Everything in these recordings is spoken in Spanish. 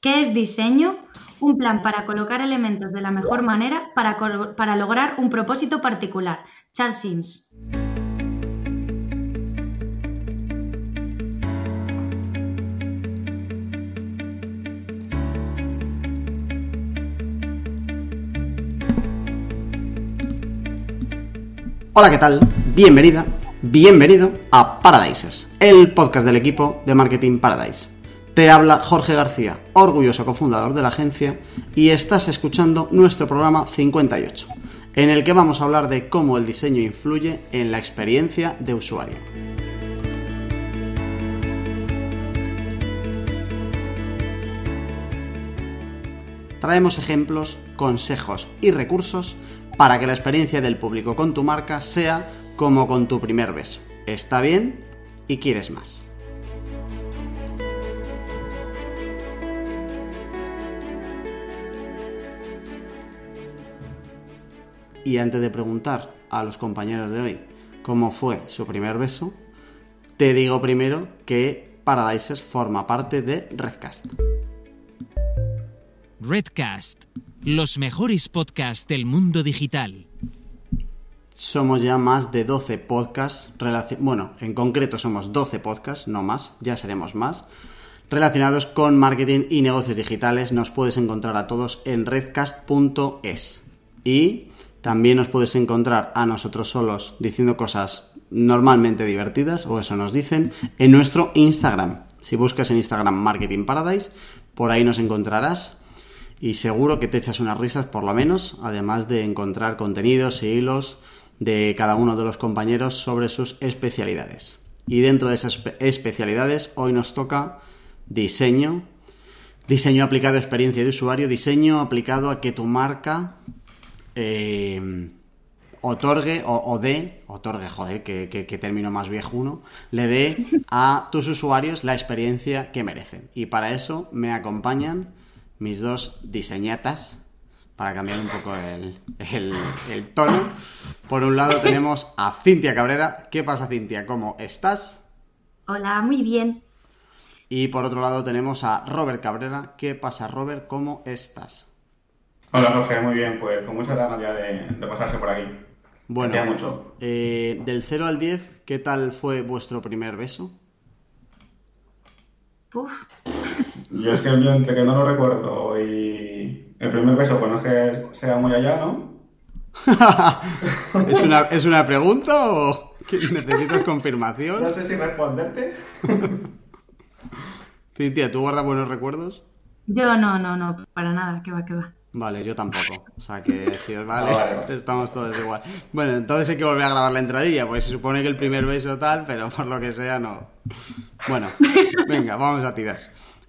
¿Qué es diseño? Un plan para colocar elementos de la mejor manera para, para lograr un propósito particular. Charles Sims. Hola, ¿qué tal? Bienvenida, bienvenido a Paradisers, el podcast del equipo de Marketing Paradise. Te habla Jorge García, orgulloso cofundador de la agencia, y estás escuchando nuestro programa 58, en el que vamos a hablar de cómo el diseño influye en la experiencia de usuario. Traemos ejemplos, consejos y recursos para que la experiencia del público con tu marca sea como con tu primer beso. Está bien y quieres más. Y antes de preguntar a los compañeros de hoy cómo fue su primer beso, te digo primero que Paradises forma parte de Redcast. Redcast los mejores podcasts del mundo digital. Somos ya más de 12 podcasts, bueno, en concreto somos 12 podcasts, no más, ya seremos más, relacionados con marketing y negocios digitales. Nos puedes encontrar a todos en redcast.es. Y también nos puedes encontrar a nosotros solos diciendo cosas normalmente divertidas, o eso nos dicen, en nuestro Instagram. Si buscas en Instagram Marketing Paradise, por ahí nos encontrarás y seguro que te echas unas risas por lo menos, además de encontrar contenidos y hilos de cada uno de los compañeros sobre sus especialidades. Y dentro de esas especialidades hoy nos toca diseño, diseño aplicado a experiencia de usuario, diseño aplicado a que tu marca eh, otorgue o, dé, otorgue, joder, que, que, término más viejuno, le dé a tus usuarios la experiencia que merecen. Y para eso me acompañan mis dos diseñatas para cambiar un poco el, tono. Por un lado tenemos a Cintia Cabrera. ¿Qué pasa, Cintia? ¿Cómo estás? Hola, muy bien. Y por otro lado tenemos a Robert Cabrera. ¿Qué pasa, Robert? ¿Cómo estás? Hola, Jorge, muy bien. Pues con mucha ganas ya de, pasarse por aquí. Bueno, mucho. Eh, del 0 al 10, ¿qué tal fue vuestro primer beso? Uf, yo es que yo entre que no lo recuerdo y el primer beso, pues no es que sea muy allá, ¿no? ¿Es, una, ¿Es una pregunta o necesitas confirmación? No sé si responderte. Cintia, ¿tú guardas buenos recuerdos? Yo no, no, no, para nada, que va, que va. Vale, yo tampoco. O sea que si os vale, ah, estamos todos igual. Bueno, entonces hay que volver a grabar la entradilla, porque se supone que el primer beso tal, pero por lo que sea no. Bueno, venga, vamos a tirar.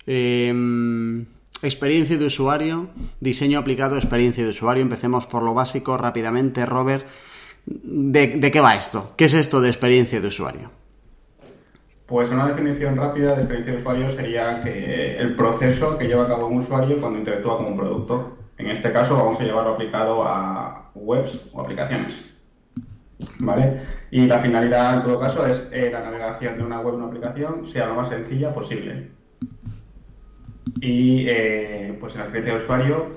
Em, experiencia de usuario, diseño aplicado, experiencia de usuario. Empecemos por lo básico rápidamente, Robert. ¿De, qué va esto? ¿Qué es esto de experiencia de usuario? Pues una definición rápida de experiencia de usuario sería que el proceso que lleva a cabo un usuario cuando interactúa con un producto. En este caso vamos a llevarlo aplicado a webs o aplicaciones. ¿Vale? Y la finalidad en todo caso es que la navegación de una web o una aplicación sea lo más sencilla posible. Y eh, pues en la experiencia de usuario,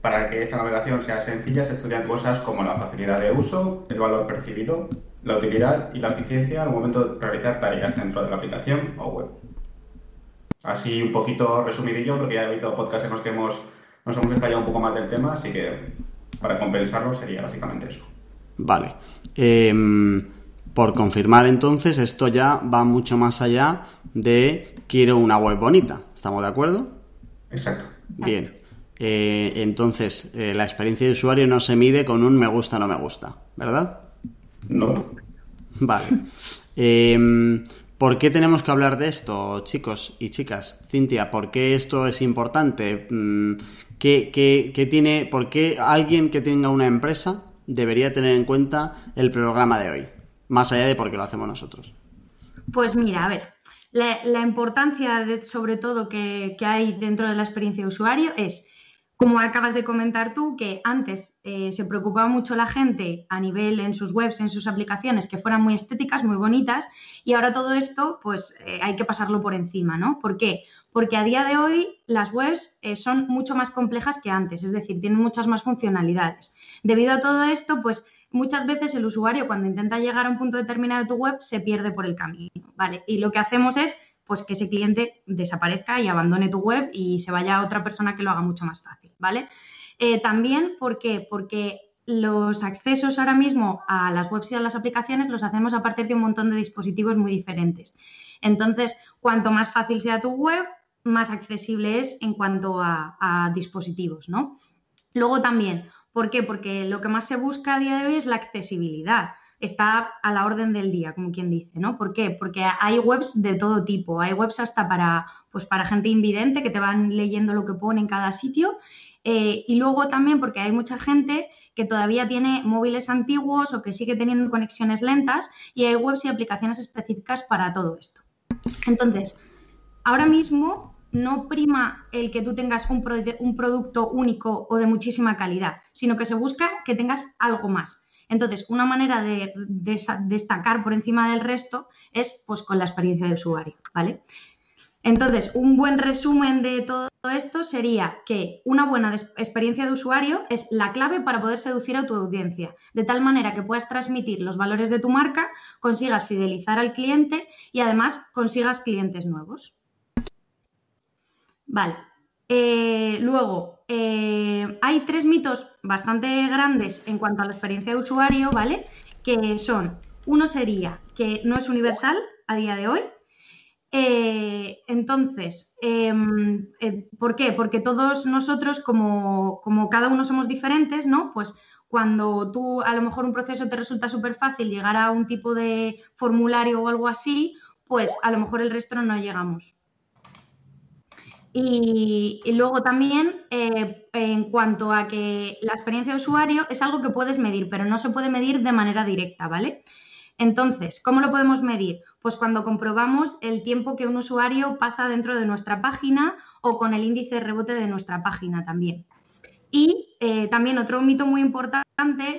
para que esta navegación sea sencilla, se estudian cosas como la facilidad de uso, el valor percibido, la utilidad y la eficiencia al momento de realizar tareas dentro de la aplicación o web. Así un poquito resumidillo, porque ya he habido podcasts en los que hemos, nos hemos explayado un poco más del tema, así que para compensarlo sería básicamente eso. Vale. Em, por confirmar entonces, esto ya va mucho más allá de quiero una web bonita. ¿Estamos de acuerdo? Exacto. Bien. Eh, entonces, eh, la experiencia de usuario no se mide con un me gusta o no me gusta, ¿verdad? No. Vale. Em, ¿Por qué tenemos que hablar de esto, chicos y chicas? Cintia, ¿por qué esto es importante? Mm, ¿Qué, qué tiene, ¿Por qué alguien que tenga una empresa debería tener en cuenta el programa de hoy? Más allá de por qué lo hacemos nosotros. Pues mira, a ver, la, importancia, sobre todo, que, hay dentro de la experiencia de usuario es como acabas de comentar tú, que antes eh, se preocupaba mucho la gente a nivel en sus webs, en sus aplicaciones, que fueran muy estéticas, muy bonitas, y ahora todo esto, pues eh, hay que pasarlo por encima, ¿no? ¿Por qué? Porque a día de hoy las webs eh, son mucho más complejas que antes, es decir, tienen muchas más funcionalidades. Debido a todo esto, pues muchas veces el usuario cuando intenta llegar a un punto determinado de tu web se pierde por el camino, ¿vale? Y lo que hacemos es pues que ese cliente desaparezca y abandone tu web y se vaya a otra persona que lo haga mucho más fácil, ¿vale? Eh, también, ¿por qué? Porque los accesos ahora mismo a las webs y a las aplicaciones los hacemos a partir de un montón de dispositivos muy diferentes. Entonces, cuanto más fácil sea tu web, más accesible es en cuanto a, dispositivos, ¿no? Luego también, ¿por qué? Porque lo que más se busca a día de hoy es la accesibilidad está a la orden del día, como quien dice, ¿no? ¿Por qué? Porque hay webs de todo tipo, hay webs hasta para, pues para gente invidente que te van leyendo lo que pone en cada sitio eh, y luego también porque hay mucha gente que todavía tiene móviles antiguos o que sigue teniendo conexiones lentas y hay webs y aplicaciones específicas para todo esto. Entonces, ahora mismo no prima el que tú tengas un, producto único o de muchísima calidad, sino que se busca que tengas algo más. Entonces, una manera de, destacar por encima del resto es pues, con la experiencia de usuario, ¿vale? Entonces, un buen resumen de todo esto sería que una buena experiencia de usuario es la clave para poder seducir a tu audiencia, de tal manera que puedas transmitir los valores de tu marca, consigas fidelizar al cliente y además consigas clientes nuevos. Vale. Eh, luego, eh, hay tres mitos bastante grandes en cuanto a la experiencia de usuario, ¿vale? Que son, uno sería que no es universal a día de hoy. Eh, entonces, em, ¿por qué? Porque todos nosotros, como, como cada uno somos diferentes, ¿no? Pues cuando tú a lo mejor un proceso te resulta súper fácil llegar a un tipo de formulario o algo así, pues a lo mejor el resto no llegamos. Y, luego también, eh, en cuanto a que la experiencia de usuario es algo que puedes medir, pero no se puede medir de manera directa, ¿vale? Entonces, ¿cómo lo podemos medir? Pues cuando comprobamos el tiempo que un usuario pasa dentro de nuestra página o con el índice de rebote de nuestra página también. Y eh, también otro mito muy importante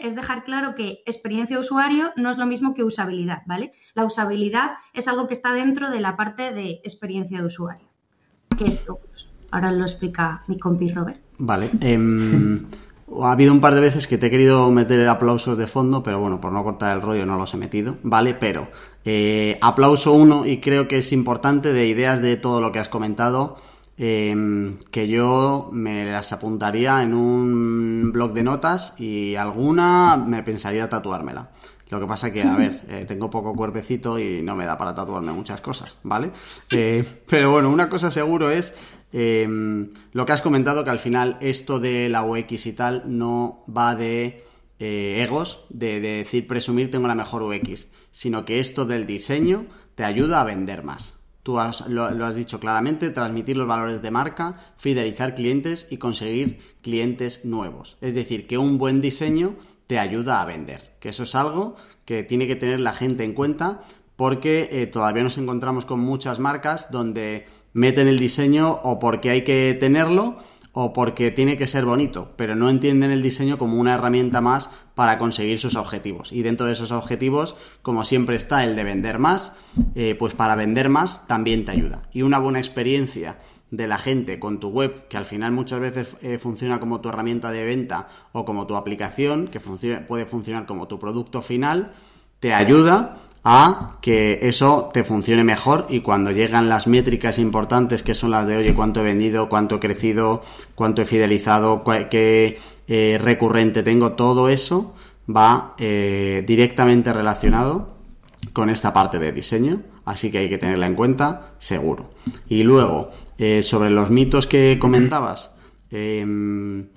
es dejar claro que experiencia de usuario no es lo mismo que usabilidad, ¿vale? La usabilidad es algo que está dentro de la parte de experiencia de usuario que esto pues, ahora lo explica mi compi Robert. Vale. Em, ha habido un par de veces que te he querido meter aplausos de fondo, pero bueno, por no cortar el rollo no los he metido, ¿vale? Pero eh, aplauso uno y creo que es importante de ideas de todo lo que has comentado. Em, que yo me las apuntaría en un blog de notas y alguna me pensaría tatuármela. Lo que pasa que, a ver, eh, tengo poco cuerpecito y no me da para tatuarme muchas cosas, ¿vale? Eh, pero bueno, una cosa seguro es em, lo que has comentado, que al final esto de la UX y tal no va de eh, egos, de, decir presumir tengo la mejor UX, sino que esto del diseño te ayuda a vender más. Tú lo, has dicho claramente, transmitir los valores de marca, fidelizar clientes y conseguir clientes nuevos. Es decir, que un buen diseño te ayuda a vender. Que eso es algo que tiene que tener la gente en cuenta porque eh, todavía nos encontramos con muchas marcas donde meten el diseño o porque hay que tenerlo o porque tiene que ser bonito, pero no entienden el diseño como una herramienta más para conseguir sus objetivos. Y dentro de esos objetivos, como siempre está el de vender más, eh, pues para vender más también te ayuda. Y una buena experiencia de la gente con tu web, que al final muchas veces eh, funciona como tu herramienta de venta o como tu aplicación, que puede funcionar como tu producto final, te ayuda a que eso te funcione mejor y cuando llegan las métricas importantes que son las de oye cuánto he vendido, cuánto he crecido, cuánto he fidelizado, qué eh, recurrente tengo, todo eso va eh, directamente relacionado con esta parte de diseño así que hay que tenerla en cuenta, seguro. Y luego, eh, sobre los mitos que comentabas, em,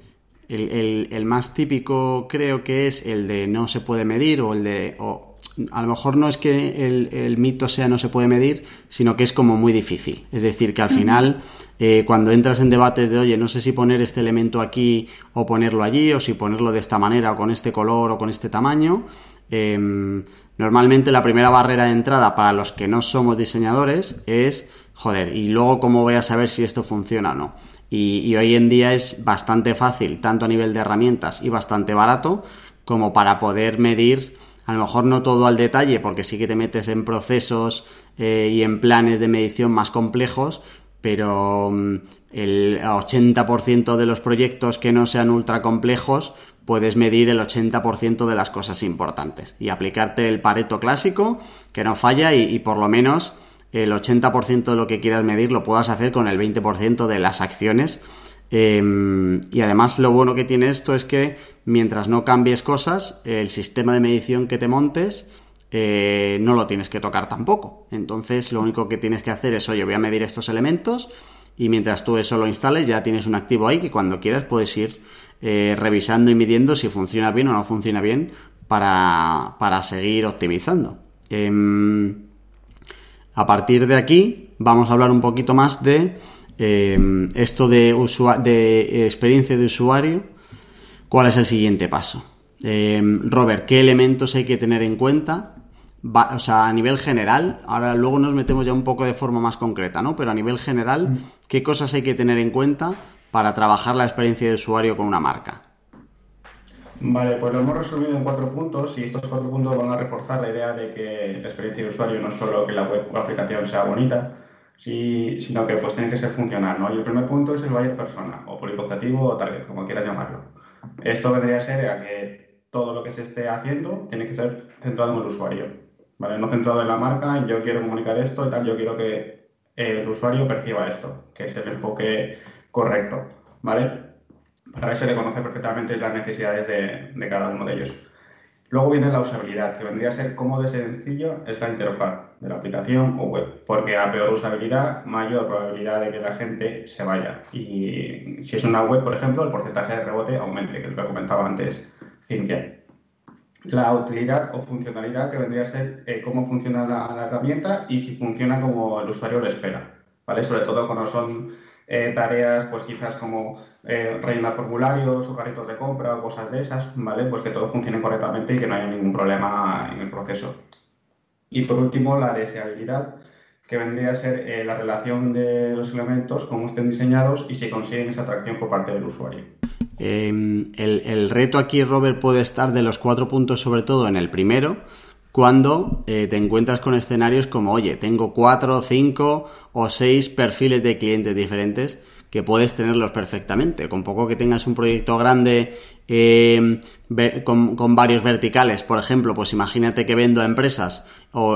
el, más típico creo que es el de no se puede medir o el de... O, a lo mejor no es que el, mito sea no se puede medir, sino que es como muy difícil. Es decir, que al final, eh, cuando entras en debates de, oye, no sé si poner este elemento aquí o ponerlo allí, o si ponerlo de esta manera o con este color o con este tamaño, em, Normalmente la primera barrera de entrada para los que no somos diseñadores es joder, y luego cómo voy a saber si esto funciona o no. Y, hoy en día es bastante fácil, tanto a nivel de herramientas y bastante barato, como para poder medir, a lo mejor no todo al detalle, porque sí que te metes en procesos eh, y en planes de medición más complejos, pero mm, el 80% de los proyectos que no sean ultra complejos puedes medir el 80% de las cosas importantes y aplicarte el pareto clásico que no falla y, por lo menos el 80% de lo que quieras medir lo puedas hacer con el 20% de las acciones. Em, y además lo bueno que tiene esto es que mientras no cambies cosas, el sistema de medición que te montes eh, no lo tienes que tocar tampoco. Entonces lo único que tienes que hacer es, oye, voy a medir estos elementos y mientras tú eso lo instales ya tienes un activo ahí que cuando quieras puedes ir eh, revisando y midiendo si funciona bien o no funciona bien para, seguir optimizando. Em, a partir de aquí vamos a hablar un poquito más de em, esto de, de experiencia de usuario. ¿Cuál es el siguiente paso? Em, Robert, ¿qué elementos hay que tener en cuenta? o sea, a nivel general, ahora luego nos metemos ya un poco de forma más concreta, ¿no? Pero a nivel general, mm. ¿qué cosas hay que tener en cuenta para trabajar la experiencia de usuario con una marca? Vale, pues lo hemos resumido en cuatro puntos y estos cuatro puntos van a reforzar la idea de que la experiencia de usuario no es solo que la web o la aplicación sea bonita, sino que pues tiene que ser funcional, ¿no? Y el primer punto es el buyer persona, o público objetivo, o target, como quieras llamarlo. Esto vendría a ser a que todo lo que se esté haciendo tiene que ser centrado en el usuario, ¿vale? No centrado en la marca, yo quiero comunicar esto y tal, yo quiero que el usuario perciba esto, que es el enfoque correcto, ¿vale? Para eso se le conoce perfectamente las necesidades de, cada uno de ellos. Luego viene la usabilidad, que vendría a ser cómo de sencillo es la interfaz de la aplicación o web, porque a peor usabilidad, mayor probabilidad de que la gente se vaya. Y si es una web, por ejemplo, el porcentaje de rebote aumente, que es lo que comentaba antes Cintia. La utilidad o funcionalidad, que vendría a ser eh, cómo funciona la, herramienta y si funciona como el usuario lo espera, ¿vale? Sobre todo cuando son eh, tareas, pues quizás como eh, rellenar formularios o carritos de compra o cosas de esas, ¿vale? Pues que todo funcione correctamente y que no haya ningún problema en el proceso. Y por último, la deseabilidad, que vendría a ser eh, la relación de los elementos, cómo estén diseñados y si consiguen esa atracción por parte del usuario. Em, el, reto aquí, Robert, puede estar de los cuatro puntos, sobre todo en el primero, cuando eh, te encuentras con escenarios como, oye, tengo cuatro, cinco o seis perfiles de clientes diferentes que puedes tenerlos perfectamente. Con poco que tengas un proyecto grande eh, con, varios verticales, por ejemplo, pues imagínate que vendo a empresas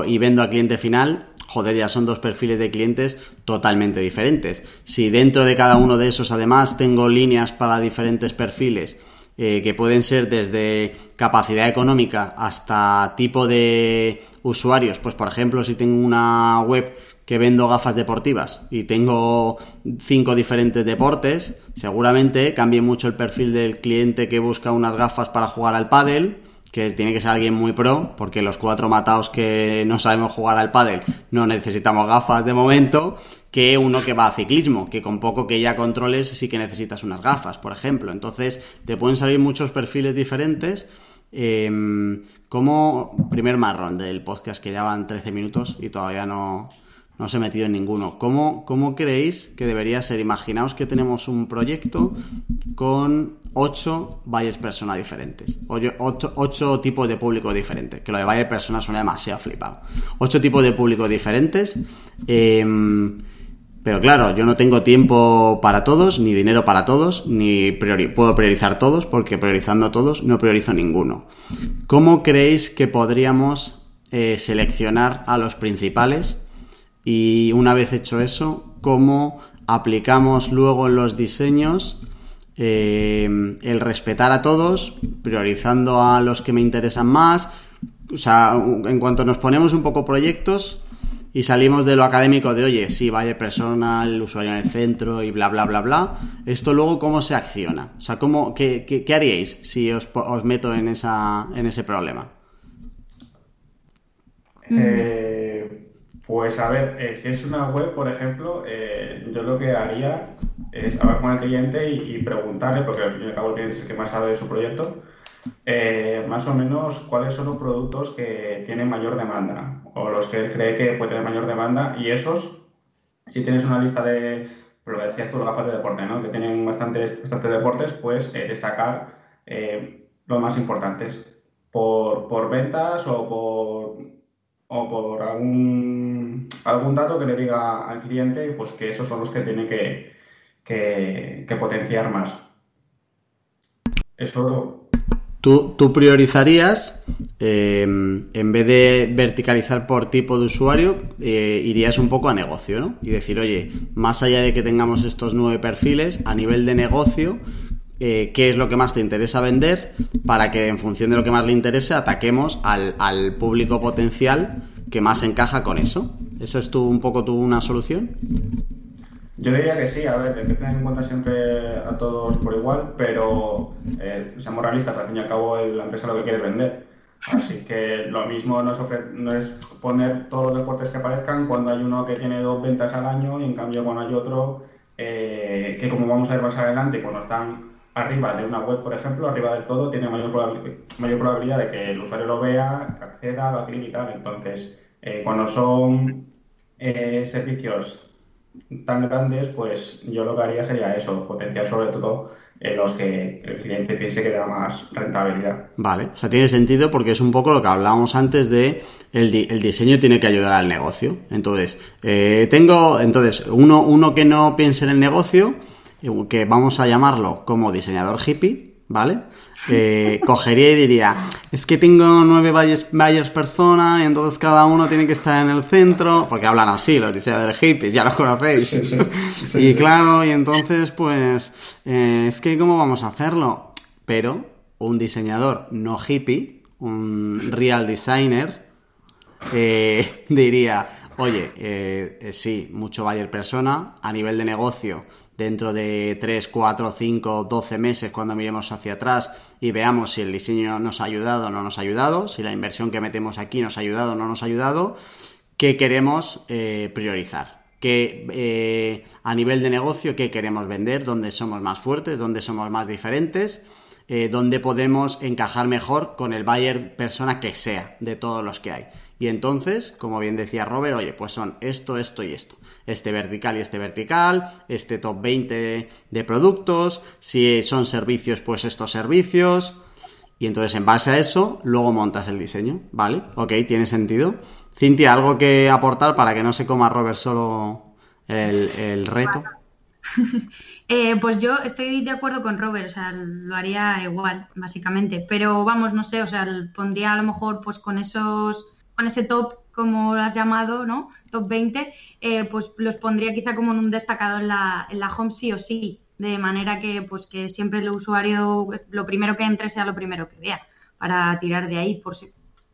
y vendo a cliente final, joder, ya son dos perfiles de clientes totalmente diferentes. Si dentro de cada uno de esos además tengo líneas para diferentes perfiles, eh, que pueden ser desde capacidad económica hasta tipo de usuarios. Pues por ejemplo, si tengo una web que vendo gafas deportivas y tengo cinco diferentes deportes, seguramente cambie mucho el perfil del cliente que busca unas gafas para jugar al pádel que tiene que ser alguien muy pro, porque los cuatro matados que no sabemos jugar al pádel no necesitamos gafas de momento, que uno que va a ciclismo, que con poco que ya controles sí que necesitas unas gafas, por ejemplo. Entonces, te pueden salir muchos perfiles diferentes. Em, como primer marrón del podcast que ya van 13 minutos y todavía no, no se he metido en ninguno. ¿Cómo, ¿Cómo creéis que debería ser? Imaginaos que tenemos un proyecto con ocho buyers persona diferentes. Ocho, tipos de público diferentes. Que lo de buyer persona suena demasiado flipado. Ocho tipos de público diferentes. Em, pero claro, yo no tengo tiempo para todos, ni dinero para todos, ni puedo priorizar todos, porque priorizando todos no priorizo ninguno. ¿Cómo creéis que podríamos eh, seleccionar a los principales? Y una vez hecho eso, cómo aplicamos luego en los diseños eh, el respetar a todos, priorizando a los que me interesan más. O sea, en cuanto nos ponemos un poco proyectos y salimos de lo académico de, oye, sí, vaya persona, el usuario en el centro y bla, bla, bla, bla, esto luego cómo se acciona. O sea, ¿cómo, qué, haríais si os, os, meto en, esa, en ese problema? Eh pues a ver, eh, si es una web, por ejemplo, eh, yo lo que haría es hablar con el cliente y, preguntarle, porque al fin y al cabo el cliente es el que más sabe de su proyecto, eh, más o menos cuáles son los productos que tienen mayor demanda o los que cree que puede tener mayor demanda y esos si tienes una lista de, lo decías tú, los gafas de deporte, ¿no? que tienen bastantes, bastantes deportes, pues destacar los más importantes por, por ventas o por, o por algún, algún dato que le diga al cliente pues que esos son los que tiene que, que, potenciar más. Eso Tú, tú priorizarías, eh, en vez de verticalizar por tipo de usuario, eh, irías un poco a negocio, ¿no? Y decir, oye, más allá de que tengamos estos nueve perfiles, a nivel de negocio, eh, qué es lo que más te interesa vender para que en función de lo que más le interese ataquemos al, público potencial que más encaja con eso. ¿Esa es tu, un poco tu una solución? Yo diría que sí, a ver, hay que tener en cuenta siempre a todos por igual, pero eh, seamos realistas, al fin y al cabo la empresa lo que quiere vender. Así que lo mismo no es, no es, poner todos los deportes que aparezcan cuando hay uno que tiene dos ventas al año y en cambio cuando hay otro eh, que como vamos a ver más adelante, cuando están arriba de una web, por ejemplo, arriba del todo, tiene mayor, probabilidad, mayor probabilidad de que el usuario lo vea, acceda, lo clic y tal. Entonces, eh, cuando son eh, servicios tan grandes, pues yo lo que haría sería eso, potenciar sobre todo eh, los que el cliente piense que da más rentabilidad. Vale, o sea, tiene sentido porque es un poco lo que hablábamos antes de el, el diseño tiene que ayudar al negocio. Entonces, eh, tengo, entonces, uno, uno que no piense en el negocio, que vamos a llamarlo como diseñador hippie, ¿vale? Eh, cogería y diría, es que tengo nueve buyers, persona y entonces cada uno tiene que estar en el centro, porque hablan así los diseñadores hippies, ya los conocéis. y claro, y entonces pues, eh, es que ¿cómo vamos a hacerlo? Pero un diseñador no hippie, un real designer, eh, diría, oye, sí, mucho buyer persona, a nivel de negocio dentro de 3, 4, 5, 12 meses cuando miremos hacia atrás y veamos si el diseño nos ha ayudado o no nos ha ayudado, si la inversión que metemos aquí nos ha ayudado o no nos ha ayudado, qué queremos eh, priorizar. Eh, a nivel de negocio, qué queremos vender, dónde somos más fuertes, dónde somos más diferentes, eh, dónde podemos encajar mejor con el buyer persona que sea de todos los que hay. Y entonces, como bien decía Robert, oye, pues son esto, esto y esto este vertical y este vertical, este top 20 de productos, si son servicios, pues estos servicios. Y entonces en base a eso, luego montas el diseño, ¿vale? Ok, tiene sentido. Cintia, ¿algo que aportar para que no se coma Robert solo el, reto? Eh, pues yo estoy de acuerdo con Robert, o sea, lo haría igual, básicamente. Pero vamos, no sé, o sea, pondría a lo mejor pues con esos, con ese top como lo has llamado, ¿no? Top 20, eh, pues los pondría quizá como en un destacado en la, en la home sí o sí, de manera que pues que siempre el usuario, lo primero que entre sea lo primero que vea, para tirar de ahí, por si,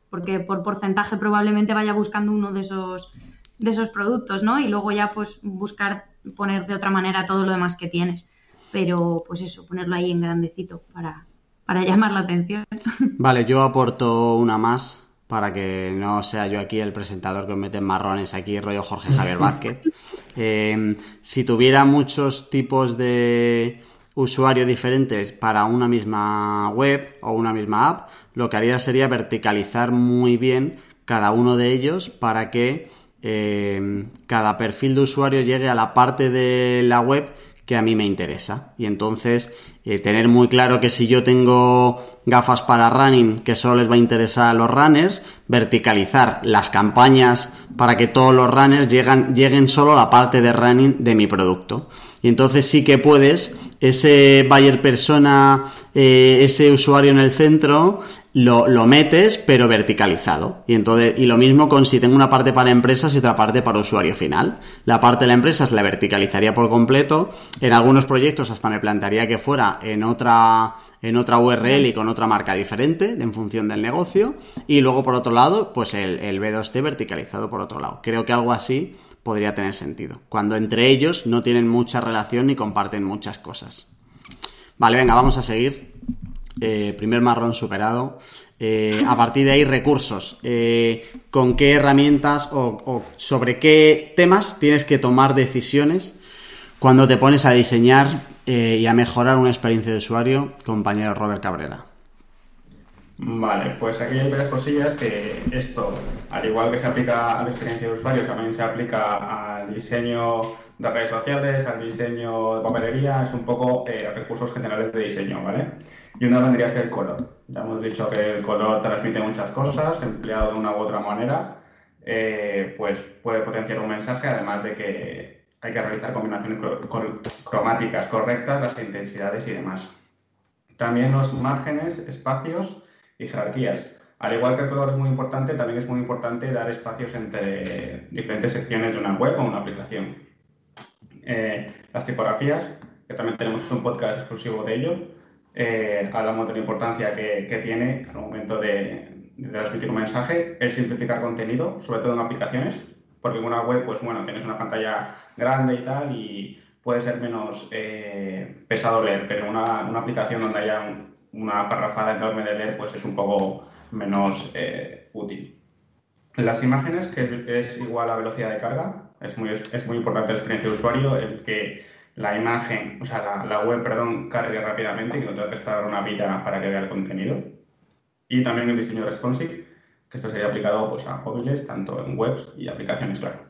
porque por porcentaje probablemente vaya buscando uno de esos, de esos productos, ¿no? Y luego ya pues buscar poner de otra manera todo lo demás que tienes. Pero pues eso, ponerlo ahí en grandecito para, para llamar la atención. Vale, yo aporto una más para que no sea yo aquí el presentador que os mete marrones aquí, rollo Jorge Javier Vázquez. Eh, si tuviera muchos tipos de usuarios diferentes para una misma web o una misma app, lo que haría sería verticalizar muy bien cada uno de ellos para que eh, cada perfil de usuario llegue a la parte de la web que a mí me interesa. Y entonces eh, tener muy claro que si yo tengo gafas para running que solo les va a interesar a los runners, verticalizar las campañas para que todos los runners lleguen solo a la parte de running de mi producto. Y entonces sí que puedes, ese buyer persona, eh, ese usuario en el centro, lo, lo, metes, pero verticalizado. Y entonces, y lo mismo con si tengo una parte para empresas y otra parte para usuario final. La parte de la empresa la verticalizaría por completo. En algunos proyectos hasta me plantearía que fuera en otra, en otra URL y con otra marca diferente, en función del negocio. Y luego, por otro lado, pues el, el B2T verticalizado por otro lado. Creo que algo así podría tener sentido. Cuando entre ellos no tienen mucha relación ni comparten muchas cosas. Vale, venga, vamos a seguir. Eh, primer marrón superado. Eh, a partir de ahí, recursos. Eh, ¿Con qué herramientas o, sobre qué temas tienes que tomar decisiones cuando te pones a diseñar y a mejorar una experiencia de usuario, compañero Robert Cabrera? Vale, pues aquí hay varias cosillas que esto, al igual que se aplica a la experiencia de usuario, también se aplica al diseño de redes sociales, al diseño de papelería, es un poco eh, recursos generales de diseño, ¿vale? Y una vendría a ser el color. Ya hemos dicho que el color transmite muchas cosas, empleado de una u otra manera, eh, pues puede potenciar un mensaje, además de que hay que realizar combinaciones cromáticas correctas, las intensidades y demás. También los márgenes, espacios y jerarquías. Al igual que el color es muy importante, también es muy importante dar espacios entre diferentes secciones de una web o una aplicación. Eh, las tipografías, que también tenemos un podcast exclusivo de ello, eh, hablamos de la importancia que, tiene al momento de, transmitir un mensaje, el simplificar contenido, sobre todo en aplicaciones, porque en una web, pues bueno, tienes una pantalla grande y tal, y puede ser menos eh, pesado leer, pero una, una aplicación donde haya una parrafada enorme de leer pues es un poco menos eh, útil. Las imágenes, que es igual a velocidad de carga, es muy, es muy importante la experiencia de usuario, el que la imagen, o sea, la, web, perdón, cargue rápidamente y no tenga que esperar una vida para que vea el contenido. Y también el diseño responsive, que esto sería aplicado pues, a móviles, tanto en webs y aplicaciones, claro.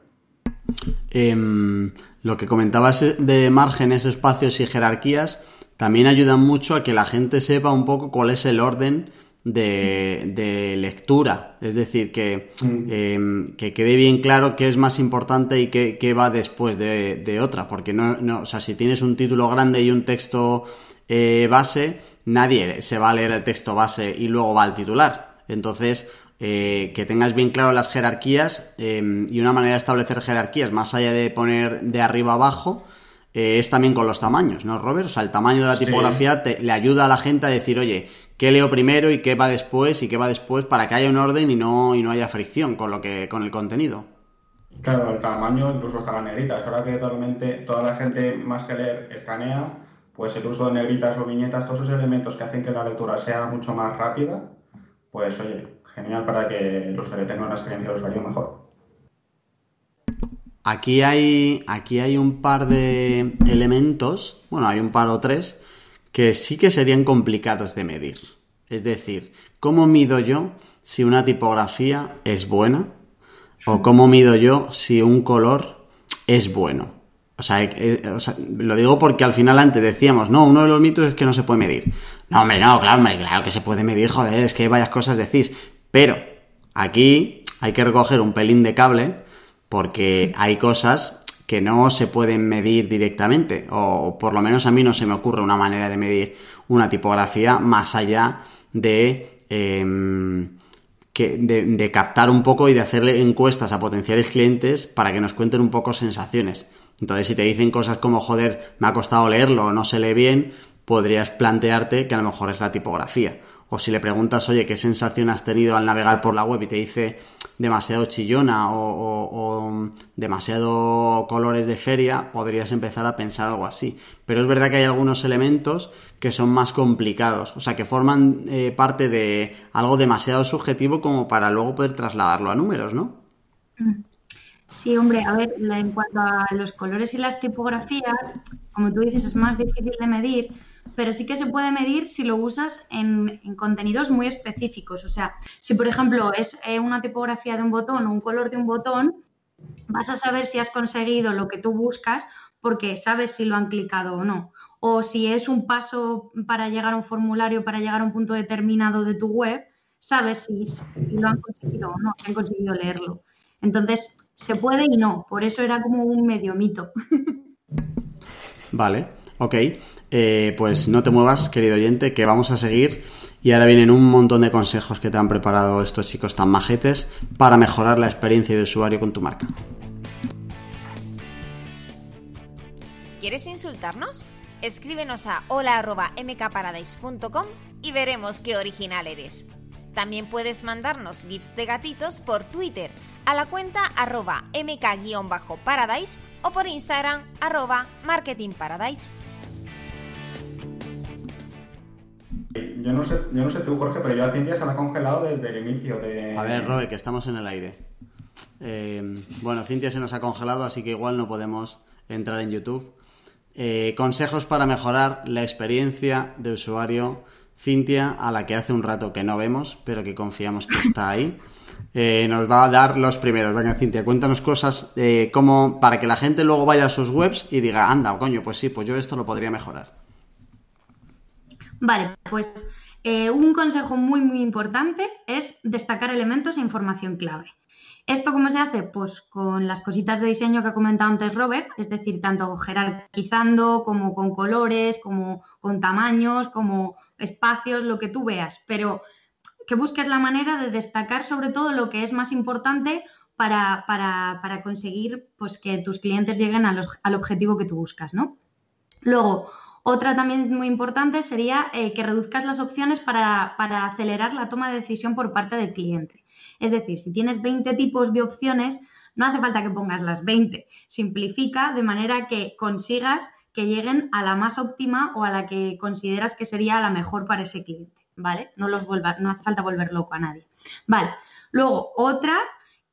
Em, lo que comentabas de márgenes, espacios y jerarquías, también ayudan mucho a que la gente sepa un poco cuál es el orden de, lectura. Es decir, que, mm. em, que, quede bien claro qué es más importante y qué, va después de, otra. Porque no, no, o sea, si tienes un título grande y un texto eh, base, nadie se va a leer el texto base y luego va al titular. Entonces, eh, que tengas bien claro las jerarquías em, y una manera de establecer jerarquías, más allá de poner de arriba abajo, eh, es también con los tamaños, ¿no, Robert? O sea, el tamaño de la tipografía le ayuda a la gente a decir, oye, ¿qué leo primero y qué va después y qué va después para que haya un orden y no, y no haya fricción con, lo que, con el contenido? Claro, el tamaño, incluso hasta las negritas. Ahora que totalmente, toda la gente más que leer escanea, pues el uso de negritas o viñetas, todos esos elementos que hacen que la lectura sea mucho más rápida, pues oye, genial para que el usuario tenga una experiencia de usuario mejor. Aquí hay, aquí hay un par de elementos, bueno, hay un par o tres, que sí que serían complicados de medir. Es decir, ¿cómo mido yo si una tipografía es buena? ¿O cómo mido yo si un color es bueno? O sea, eh, eh, lo digo porque al final antes decíamos, no, uno de los mitos es que no se puede medir. No, hombre, no, claro, hombre, claro que se puede medir, joder, es que hay varias cosas decís. Pero aquí hay que recoger un pelín de cable porque hay cosas que no se pueden medir directamente, o por lo menos a mí no se me ocurre una manera de medir una tipografía más allá de, em, que, de, captar un poco y de hacerle encuestas a potenciales clientes para que nos cuenten un poco sensaciones. Entonces, si te dicen cosas como, joder, me ha costado leerlo o no se lee bien, podrías plantearte que a lo mejor es la tipografía o si le preguntas, oye, ¿qué sensación has tenido al navegar por la web? y te dice demasiado chillona o, demasiado colores de feria, podrías empezar a pensar algo así. Pero es verdad que hay algunos elementos que son más complicados, o sea, que forman eh, parte de algo demasiado subjetivo como para luego poder trasladarlo a números, ¿no? Sí, hombre, a ver, en cuanto a los colores y las tipografías, como tú dices, es más difícil de medir pero sí que se puede medir si lo usas en, contenidos muy específicos. O sea, si por ejemplo es eh, una tipografía de un botón o un color de un botón, vas a saber si has conseguido lo que tú buscas porque sabes si lo han clicado o no. O si es un paso para llegar a un formulario, para llegar a un punto determinado de tu web, sabes si, lo han conseguido o no, si han conseguido leerlo. Entonces, se puede y no. Por eso era como un medio mito. Vale, ok. Eh, pues no te muevas, querido oyente, que vamos a seguir. Y ahora vienen un montón de consejos que te han preparado estos chicos tan majetes para mejorar la experiencia de usuario con tu marca. ¿Quieres insultarnos? Escríbenos a hola.mkparadise.com y veremos qué original eres. También puedes mandarnos gifs de gatitos por Twitter a la cuenta arroba mk-paradise o por Instagram arroba marketingparadise. Yo no, sé, yo no sé tú, Jorge, pero yo a Cintia se la ha congelado desde el inicio de... A ver, Robert, que estamos en el aire. Eh, bueno, Cintia se nos ha congelado, así que igual no podemos entrar en YouTube. Eh, consejos para mejorar la experiencia de usuario Cintia, a la que hace un rato que no vemos, pero que confiamos que está ahí. Eh, nos va a dar los primeros. Venga, Cintia, cuéntanos cosas como para que la gente luego vaya a sus webs y diga, anda, coño, pues sí, pues yo esto lo podría mejorar. Vale, pues eh, un consejo muy, muy importante es destacar elementos e información clave. ¿Esto cómo se hace? Pues con las cositas de diseño que ha comentado antes Robert, es decir, tanto jerarquizando como con colores, como con tamaños, como espacios, lo que tú veas, pero que busques la manera de destacar sobre todo lo que es más importante para, conseguir pues, que tus clientes lleguen al objetivo que tú buscas, ¿no? Luego, otra también muy importante sería eh, que reduzcas las opciones para, acelerar la toma de decisión por parte del cliente. Es decir, si tienes 20 tipos de opciones, no hace falta que pongas las 20. Simplifica de manera que consigas que lleguen a la más óptima o a la que consideras que sería la mejor para ese cliente, ¿vale? No, los no hace falta volver loco a nadie. Vale. Luego, otra,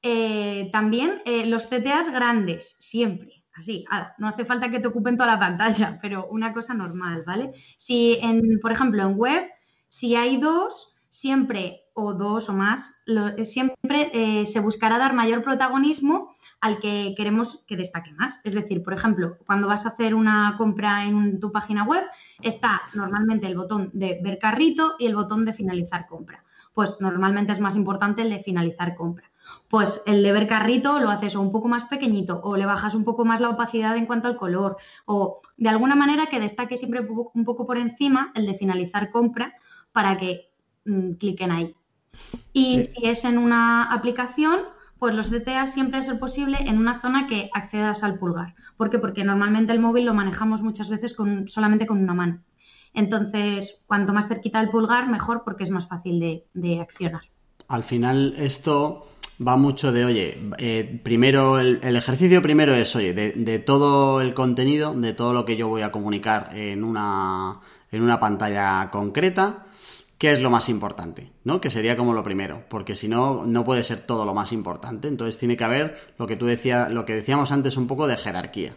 eh, también eh, los CTAs grandes, siempre. Así, no hace falta que te ocupen toda la pantalla, pero una cosa normal, ¿vale? Si, en, por ejemplo, en web, si hay dos, siempre o dos o más, eh, siempre eh, se buscará dar mayor protagonismo al que queremos que destaque más. Es decir, por ejemplo, cuando vas a hacer una compra en tu página web, está normalmente el botón de ver carrito y el botón de finalizar compra. Pues normalmente es más importante el de finalizar compra. Pues el de ver carrito lo haces o un poco más pequeñito o le bajas un poco más la opacidad en cuanto al color o de alguna manera que destaque siempre un poco por encima el de finalizar compra para que mm, cliquen ahí. Y si es en una aplicación, pues los DTA siempre es posible en una zona que accedas al pulgar. ¿Por qué? Porque normalmente el móvil lo manejamos muchas veces con, solamente con una mano. Entonces, cuanto más cerquita del pulgar, mejor porque es más fácil de, accionar. Al final, esto va mucho de, oye, eh, primero, el, ejercicio primero es, oye, de, de, todo el contenido, de todo lo que yo voy a comunicar en una, en una pantalla concreta, ¿qué es lo más importante? ¿No? Que sería como lo primero, porque si no, no puede ser todo lo más importante. Entonces tiene que haber lo que tú decías, lo que decíamos antes, un poco de jerarquía.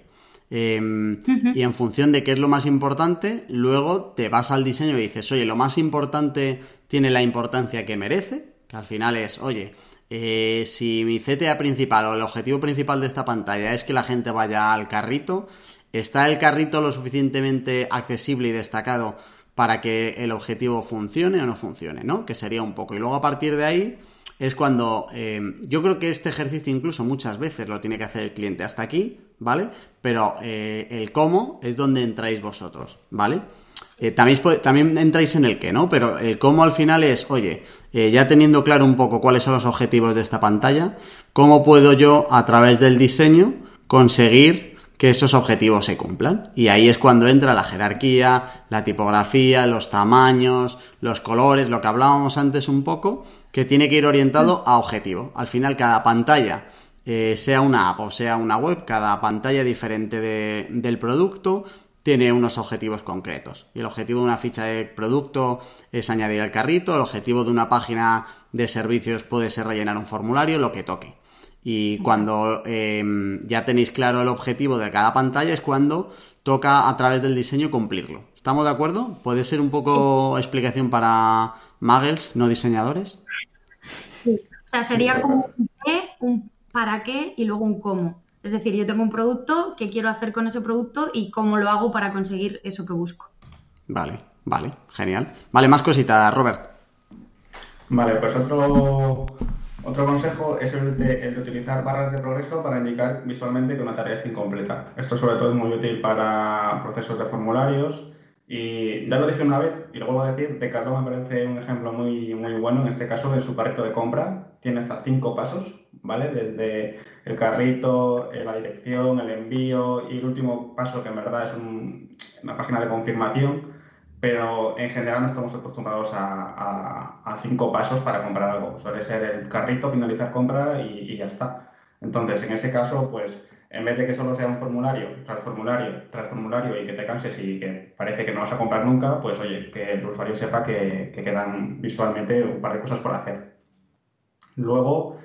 Em, y en función de qué es lo más importante, luego te vas al diseño y dices, oye, lo más importante tiene la importancia que merece, que al final es, oye, eh, si mi CTA principal o el objetivo principal de esta pantalla es que la gente vaya al carrito, ¿está el carrito lo suficientemente accesible y destacado para que el objetivo funcione o no funcione, ¿no? Que sería un poco. Y luego a partir de ahí es cuando eh, yo creo que este ejercicio incluso muchas veces lo tiene que hacer el cliente hasta aquí, ¿vale? Pero eh, el cómo es donde entráis vosotros, ¿vale? Eh, también, también entráis en el qué, ¿no? Pero el cómo al final es, oye, ya teniendo claro un poco cuáles son los objetivos de esta pantalla, ¿cómo puedo yo a través del diseño conseguir que esos objetivos se cumplan. Y ahí es cuando entra la jerarquía, la tipografía, los tamaños, los colores, lo que hablábamos antes un poco, que tiene que ir orientado a objetivo. Al final, cada pantalla, eh, sea una app o sea una web, cada pantalla diferente del producto tiene unos objetivos concretos. Y el objetivo de una ficha de producto es añadir al carrito, el objetivo de una página de servicios puede ser rellenar un formulario, lo que toque. Y cuando em, ya tenéis claro el objetivo de cada pantalla es cuando toca a través del diseño cumplirlo. ¿Estamos de acuerdo? ¿Puede ser un poco explicación para muggles, no diseñadores? Sí, o sea, sería como un qué, un para qué y luego un cómo. Es decir, yo tengo un producto, ¿qué quiero hacer con ese producto y cómo lo hago para conseguir eso que busco? Vale, vale, genial. Vale, más cositas, Robert. Vale, pues otro otro consejo es el de, utilizar barras de progreso para indicar visualmente que una tarea está incompleta. Esto sobre todo es muy útil para procesos de formularios y ya lo dije una vez y lo vuelvo a decir, Decathlon me parece un ejemplo muy, muy bueno, en este caso en su carrito de compra, tiene hasta cinco pasos, ¿vale? Desde el carrito, eh, la dirección, el envío y el último paso que en verdad es una página de confirmación pero en general no estamos acostumbrados a, cinco pasos para comprar algo. Suele ser el carrito, finalizar compra y, ya está. Entonces, en ese caso, pues en vez de que solo sea un formulario tras formulario tras formulario y que te canses y que parece que no vas a comprar nunca, pues oye, que el usuario sepa que quedan visualmente un par de cosas por hacer. Luego,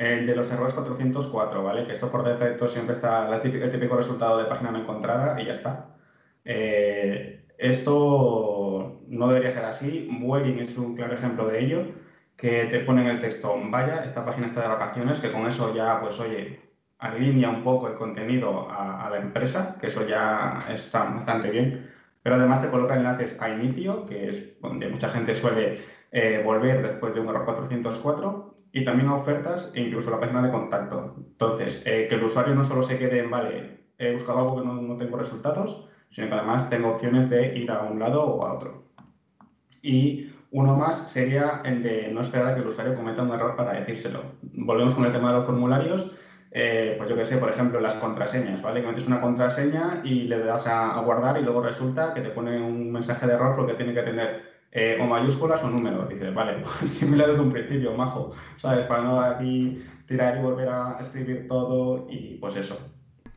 el de los errores 404, ¿vale? Que esto por defecto siempre está el típico resultado de página no encontrada y ya está. Eh, Esto no debería ser así. Vueling es un claro ejemplo de ello, que te pone en el texto, vaya, esta página está de vacaciones, que con eso ya, pues oye, alinea un poco el contenido a, la empresa, que eso ya está bastante bien, pero además te coloca enlaces a inicio, que es donde mucha gente suele eh, volver después de un error 404, y también a ofertas e incluso la página de contacto. Entonces, eh, que el usuario no solo se quede en, vale, he buscado algo que no, no tengo resultados, sino que además tengo opciones de ir a un lado o a otro. Y uno más sería el de no esperar a que el usuario cometa un error para decírselo. Volvemos con el tema de los formularios. Eh, pues yo que sé, por ejemplo, las contraseñas, ¿vale? Que metes una contraseña y le das a, guardar y luego resulta que te pone un mensaje de error porque tiene que tener eh, o mayúsculas o números. Dices, vale, pues me lo desde un principio, majo, ¿sabes? Para no aquí tirar y volver a escribir todo y pues eso.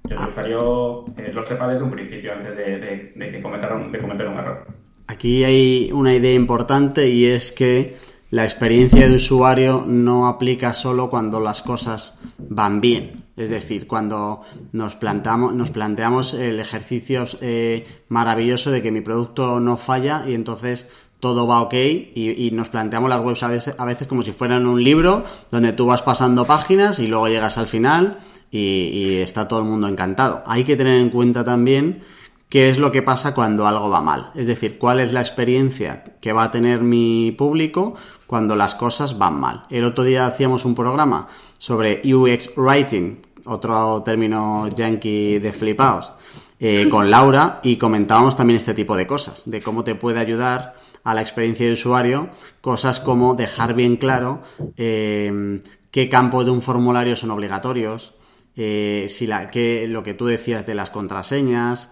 Que el usuario eh, lo sepa desde un principio antes de, que cometer un, de cometer un error. Aquí hay una idea importante y es que la experiencia de usuario no aplica solo cuando las cosas van bien. Es decir, cuando nos planteamos, nos planteamos el ejercicio eh, maravilloso de que mi producto no falla y entonces todo va ok y, nos planteamos las webs a veces, como si fueran un libro donde tú vas pasando páginas y luego llegas al final y, y está todo el mundo encantado. Hay que tener en cuenta también qué es lo que pasa cuando algo va mal. Es decir, cuál es la experiencia que va a tener mi público cuando las cosas van mal. El otro día hacíamos un programa sobre UX Writing, otro término yankee de flipaos, eh, con Laura y comentábamos también este tipo de cosas, de cómo te puede ayudar a la experiencia de usuario, cosas como dejar bien claro eh, qué campos de un formulario son obligatorios, eh, si la, que, lo que tú decías de las contraseñas,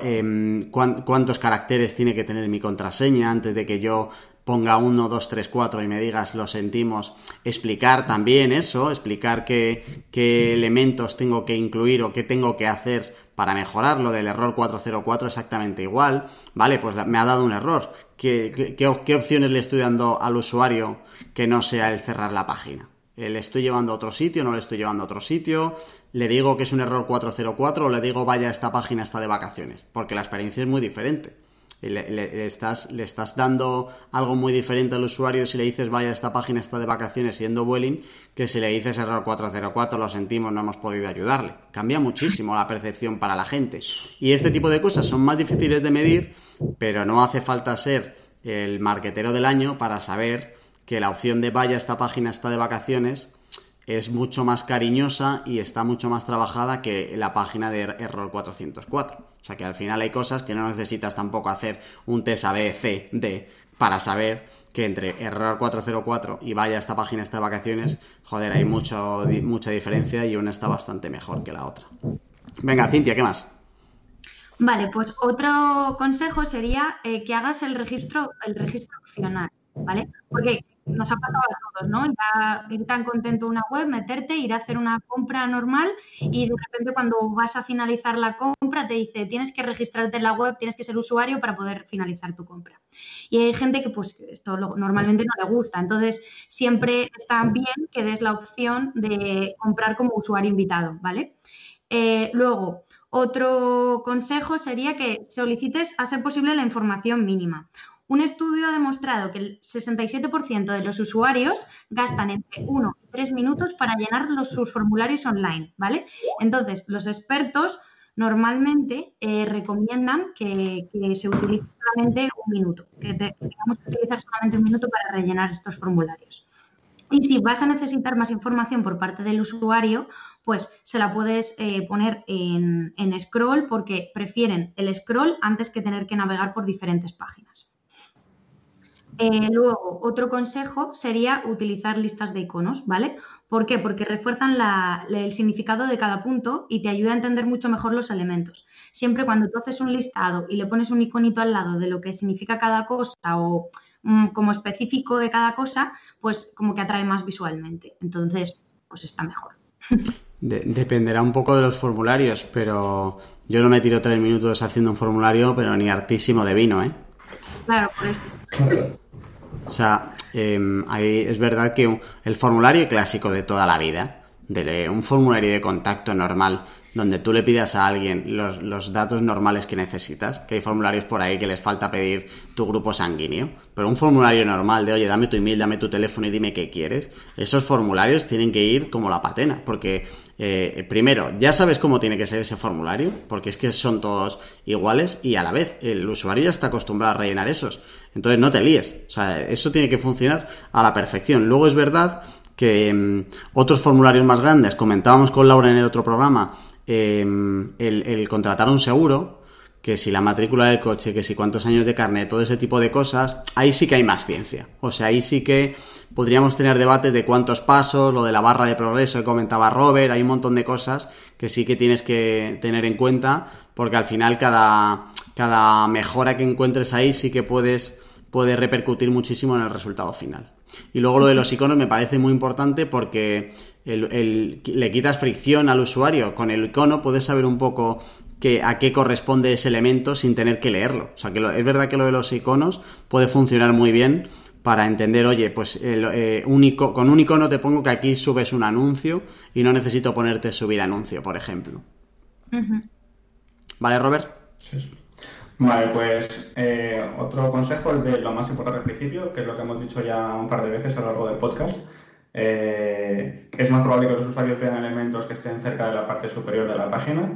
Em, cuántos caracteres tiene que tener mi contraseña antes de que yo ponga 1, 2, 3, 4 y me digas lo sentimos, explicar también eso, explicar qué, qué, elementos tengo que incluir o qué tengo que hacer para mejorar lo del error 404 exactamente igual, ¿vale? Pues me ha dado un error. ¿Qué, qué opciones le estoy dando al usuario que no sea el cerrar la página? ¿Le estoy llevando a otro sitio? ¿No le estoy llevando a otro sitio? ¿Le digo que es un error 404 o le digo vaya esta página está de vacaciones? Porque la experiencia es muy diferente. Le, estás, le estás dando algo muy diferente al usuario si le dices vaya esta página está de vacaciones siendo Vueling que si le dices error 404 lo sentimos no hemos podido ayudarle. Cambia muchísimo la percepción para la gente. Y este tipo de cosas son más difíciles de medir, pero no hace falta ser el marquetero del año para saber que la opción de vaya, esta página está de vacaciones es mucho más cariñosa y está mucho más trabajada que la página de error 404. O sea que al final hay cosas que no necesitas tampoco hacer un test A, B, C, D para saber que entre error 404 y vaya, esta página está de vacaciones, joder, hay mucho, mucha diferencia y una está bastante mejor que la otra. Venga, Cintia, ¿qué más? Vale, pues otro consejo sería eh, que hagas el registro, el registro opcional, ¿vale? Porque nos ha pasado a todos, ¿no? ir tan contento una web, meterte, ir a hacer una compra normal y de repente cuando vas a finalizar la compra te dice tienes que registrarte en la web, tienes que ser usuario para poder finalizar tu compra. Y hay gente que pues esto normalmente no le gusta, entonces siempre está bien que des la opción de comprar como usuario invitado, ¿vale? Eh, luego, otro consejo sería que solicites a ser posible la información mínima. Un estudio ha demostrado que el 67% de los usuarios gastan entre 1 y 3 minutos para llenar sus formularios online, ¿vale? Entonces, los expertos normalmente eh, recomiendan que, se utilice solamente un minuto, que, tengamos que utilizar solamente un minuto para rellenar estos formularios. Y si vas a necesitar más información por parte del usuario, pues se la puedes eh, poner en scroll porque prefieren el scroll antes que tener que navegar por diferentes páginas. Eh, luego, otro consejo sería utilizar listas de iconos, ¿vale? ¿Por qué? Porque refuerzan el significado de cada punto y te ayuda a entender mucho mejor los elementos. Siempre cuando tú haces un listado y le pones un iconito al lado de lo que significa cada cosa o mm, como específico de cada cosa, pues como que atrae más visualmente. Entonces, pues está mejor. dependerá un poco de los formularios, pero yo no me tiro tres minutos haciendo un formulario, pero ni hartísimo de vino, ¿eh? Claro, por eso. O sea, em, es verdad que el formulario clásico de toda la vida, de un formulario de contacto normal, donde tú le pidas a alguien los, los, datos normales que necesitas, que hay formularios por ahí que les falta pedir tu grupo sanguíneo, pero un formulario normal de, oye, dame tu email, dame tu teléfono y dime qué quieres, esos formularios tienen que ir como la patena, porque eh, primero, ya sabes cómo tiene que ser ese formulario, porque es que son todos iguales y a la vez el usuario ya está acostumbrado a rellenar esos. Entonces no te líes, o sea, eso tiene que funcionar a la perfección. Luego es verdad que mm, otros formularios más grandes, comentábamos con Laura en el otro programa, Em, el, contratar un seguro, que si la matrícula del coche, que si cuántos años de carnet, todo ese tipo de cosas, ahí sí que hay más ciencia. O sea, ahí sí que podríamos tener debates de cuántos pasos, lo de la barra de progreso que comentaba Robert, hay un montón de cosas que sí que tienes que tener en cuenta, porque al final cada, cada mejora que encuentres ahí sí que puedes, puede repercutir muchísimo en el resultado final. Y luego lo de los iconos me parece muy importante porque le quitas fricción al usuario. Con el icono puedes saber un poco que, a qué corresponde ese elemento sin tener que leerlo. O sea, que es verdad que lo de los iconos puede funcionar muy bien para entender, oye, pues eh, con un icono te pongo que aquí subes un anuncio y no necesito ponerte subir anuncio, por ejemplo. ¿Vale, Robert? Vale, pues eh, otro consejo es de lo más importante al principio, que es lo que hemos dicho ya un par de veces a lo largo del podcast eh, es más probable que los usuarios vean elementos que estén cerca de la parte superior de la página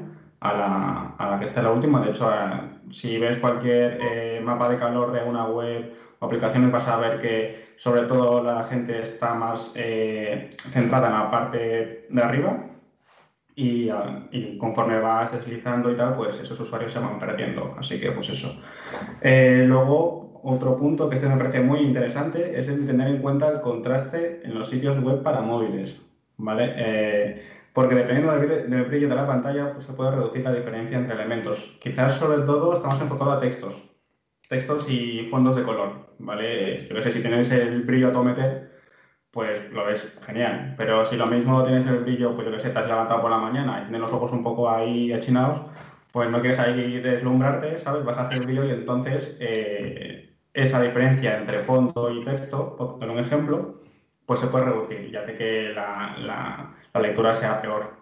a la, a la que esté la última. De hecho, eh, si ves cualquier eh, mapa de calor de una web o aplicaciones, vas a ver que sobre todo la gente está más centrada en la parte de arriba. Y, y, conforme vas deslizando y tal, pues esos usuarios se van perdiendo. Así que, pues eso. luego, otro punto que este me parece muy interesante es el tener en cuenta el contraste en los sitios web para móviles, ¿vale? Porque dependiendo del, brillo de la pantalla pues se puede reducir la diferencia entre elementos. Quizás sobre todo estamos enfocados a textos, textos y fondos de color, ¿vale? Yo no sé, si tienes el brillo a todo meter, pues lo ves genial. Pero si lo mismo tienes el brillo, pues yo que sé, te has levantado por la mañana y tienes los ojos un poco ahí achinados, pues no quieres ahí deslumbrarte, ¿sabes? Bajas el brillo y entonces eh, esa diferencia entre fondo y texto, por poner un ejemplo, pues se puede reducir y hace que la, lectura sea peor.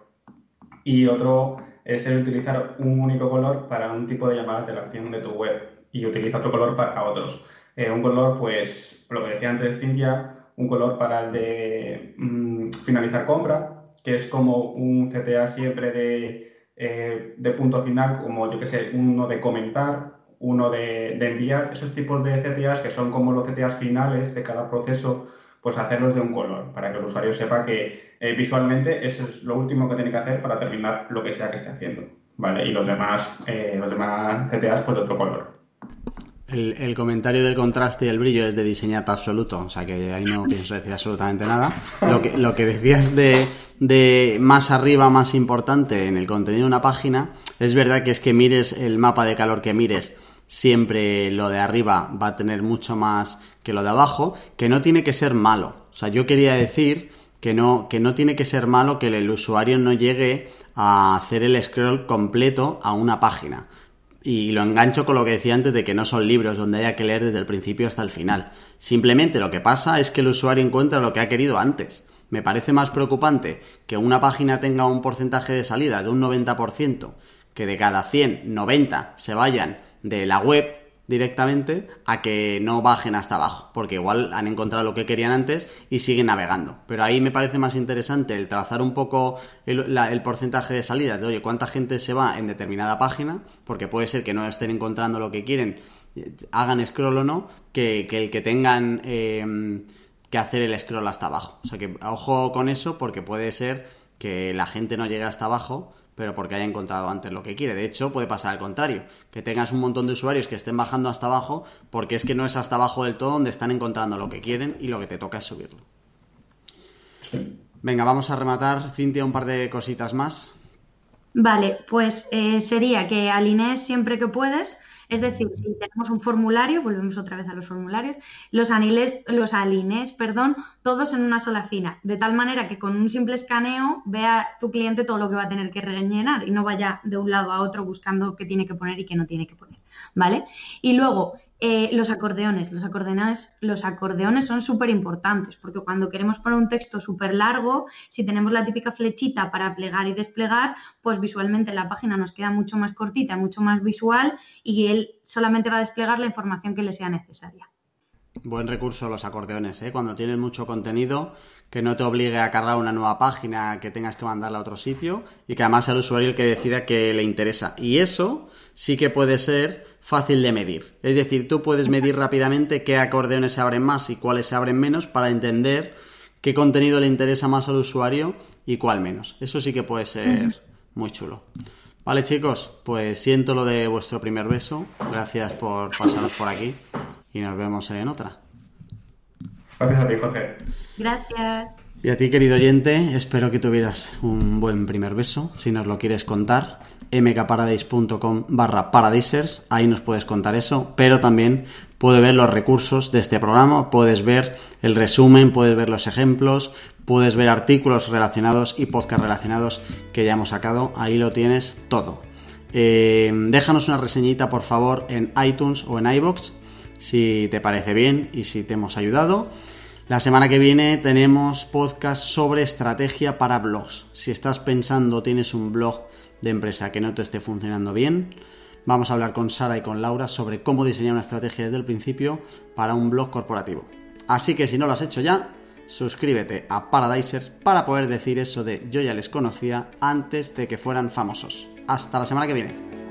Y otro es el utilizar un único color para un tipo de llamada de la acción de tu web y utiliza otro color para otros. Eh, un color, pues, lo que decía antes Cintia, un color para el de mm, finalizar compra, que es como un CTA siempre de, eh, de punto final, como yo que sé, uno de comentar, uno de, enviar esos tipos de CTAs que son como los CTAs finales de cada proceso, pues hacerlos de un color, para que el usuario sepa que eh, visualmente eso es lo último que tiene que hacer para terminar lo que sea que esté haciendo, ¿vale? Y los demás, eh, los demás CTAs pues de otro color. El, comentario del contraste y el brillo es de diseñata absoluto, o sea que ahí no pienso decir absolutamente nada. Lo que, lo que decías de, de más arriba, más importante en el contenido de una página, es verdad que es que mires el mapa de calor que mires siempre lo de arriba va a tener mucho más que lo de abajo, que no tiene que ser malo. O sea, yo quería decir que no, que no tiene que ser malo que el usuario no llegue a hacer el scroll completo a una página. Y lo engancho con lo que decía antes de que no son libros donde haya que leer desde el principio hasta el final. Simplemente lo que pasa es que el usuario encuentra lo que ha querido antes. Me parece más preocupante que una página tenga un porcentaje de salida de un 90%, que de cada 100, 90 se vayan de la web directamente a que no bajen hasta abajo, porque igual han encontrado lo que querían antes y siguen navegando. Pero ahí me parece más interesante el trazar un poco el, porcentaje de salidas, de oye, cuánta gente se va en determinada página, porque puede ser que no estén encontrando lo que quieren, hagan scroll o no, que, el que tengan em, que hacer el scroll hasta abajo. O sea que ojo con eso, porque puede ser que la gente no llegue hasta abajo pero porque haya encontrado antes lo que quiere. De hecho, puede pasar al contrario, que tengas un montón de usuarios que estén bajando hasta abajo porque es que no es hasta abajo del todo donde están encontrando lo que quieren y lo que te toca es subirlo. Venga, vamos a rematar, Cintia, un par de cositas más. Vale, pues eh, sería que alinees siempre que puedes es decir, si tenemos un formulario, volvemos otra vez a los formularios, los, aniles, los alines, perdón, todos en una sola fila, de tal manera que con un simple escaneo vea tu cliente todo lo que va a tener que rellenar y no vaya de un lado a otro buscando qué tiene que poner y qué no tiene que poner. ¿vale? Y luego, eh, los acordeones. Los acordeones, los acordeones son súper importantes porque cuando queremos poner un texto súper largo, si tenemos la típica flechita para plegar y desplegar, pues visualmente la página nos queda mucho más cortita, mucho más visual y él solamente va a desplegar la información que le sea necesaria. Buen recurso los acordeones, ¿eh? cuando tienes mucho contenido, que no te obligue a cargar una nueva página, que tengas que mandarla a otro sitio y que además sea el usuario el que decida que le interesa. Y eso sí que puede ser fácil de medir. Es decir, tú puedes medir rápidamente qué acordeones se abren más y cuáles se abren menos para entender qué contenido le interesa más al usuario y cuál menos. Eso sí que puede ser muy chulo. Vale chicos, pues siento lo de vuestro primer beso. Gracias por pasaros por aquí y nos vemos en otra. Gracias a ti, Jorge. Gracias. Y a ti, querido oyente, espero que tuvieras un buen primer beso. Si nos lo quieres contar, mkparadise.com barra paradisers, ahí nos puedes contar eso, pero también puedes ver los recursos de este programa, puedes ver el resumen, puedes ver los ejemplos, puedes ver artículos relacionados y podcast relacionados que ya hemos sacado, ahí lo tienes todo. Eh, déjanos una reseñita por favor en iTunes o en iBox si te parece bien y si te hemos ayudado. La semana que viene tenemos podcast sobre estrategia para blogs. Si estás pensando, tienes un blog de empresa que no te esté funcionando bien, vamos a hablar con Sara y con Laura sobre cómo diseñar una estrategia desde el principio para un blog corporativo. Así que si no lo has hecho ya, suscríbete a Paradisers para poder decir eso de yo ya les conocía antes de que fueran famosos. Hasta la semana que viene.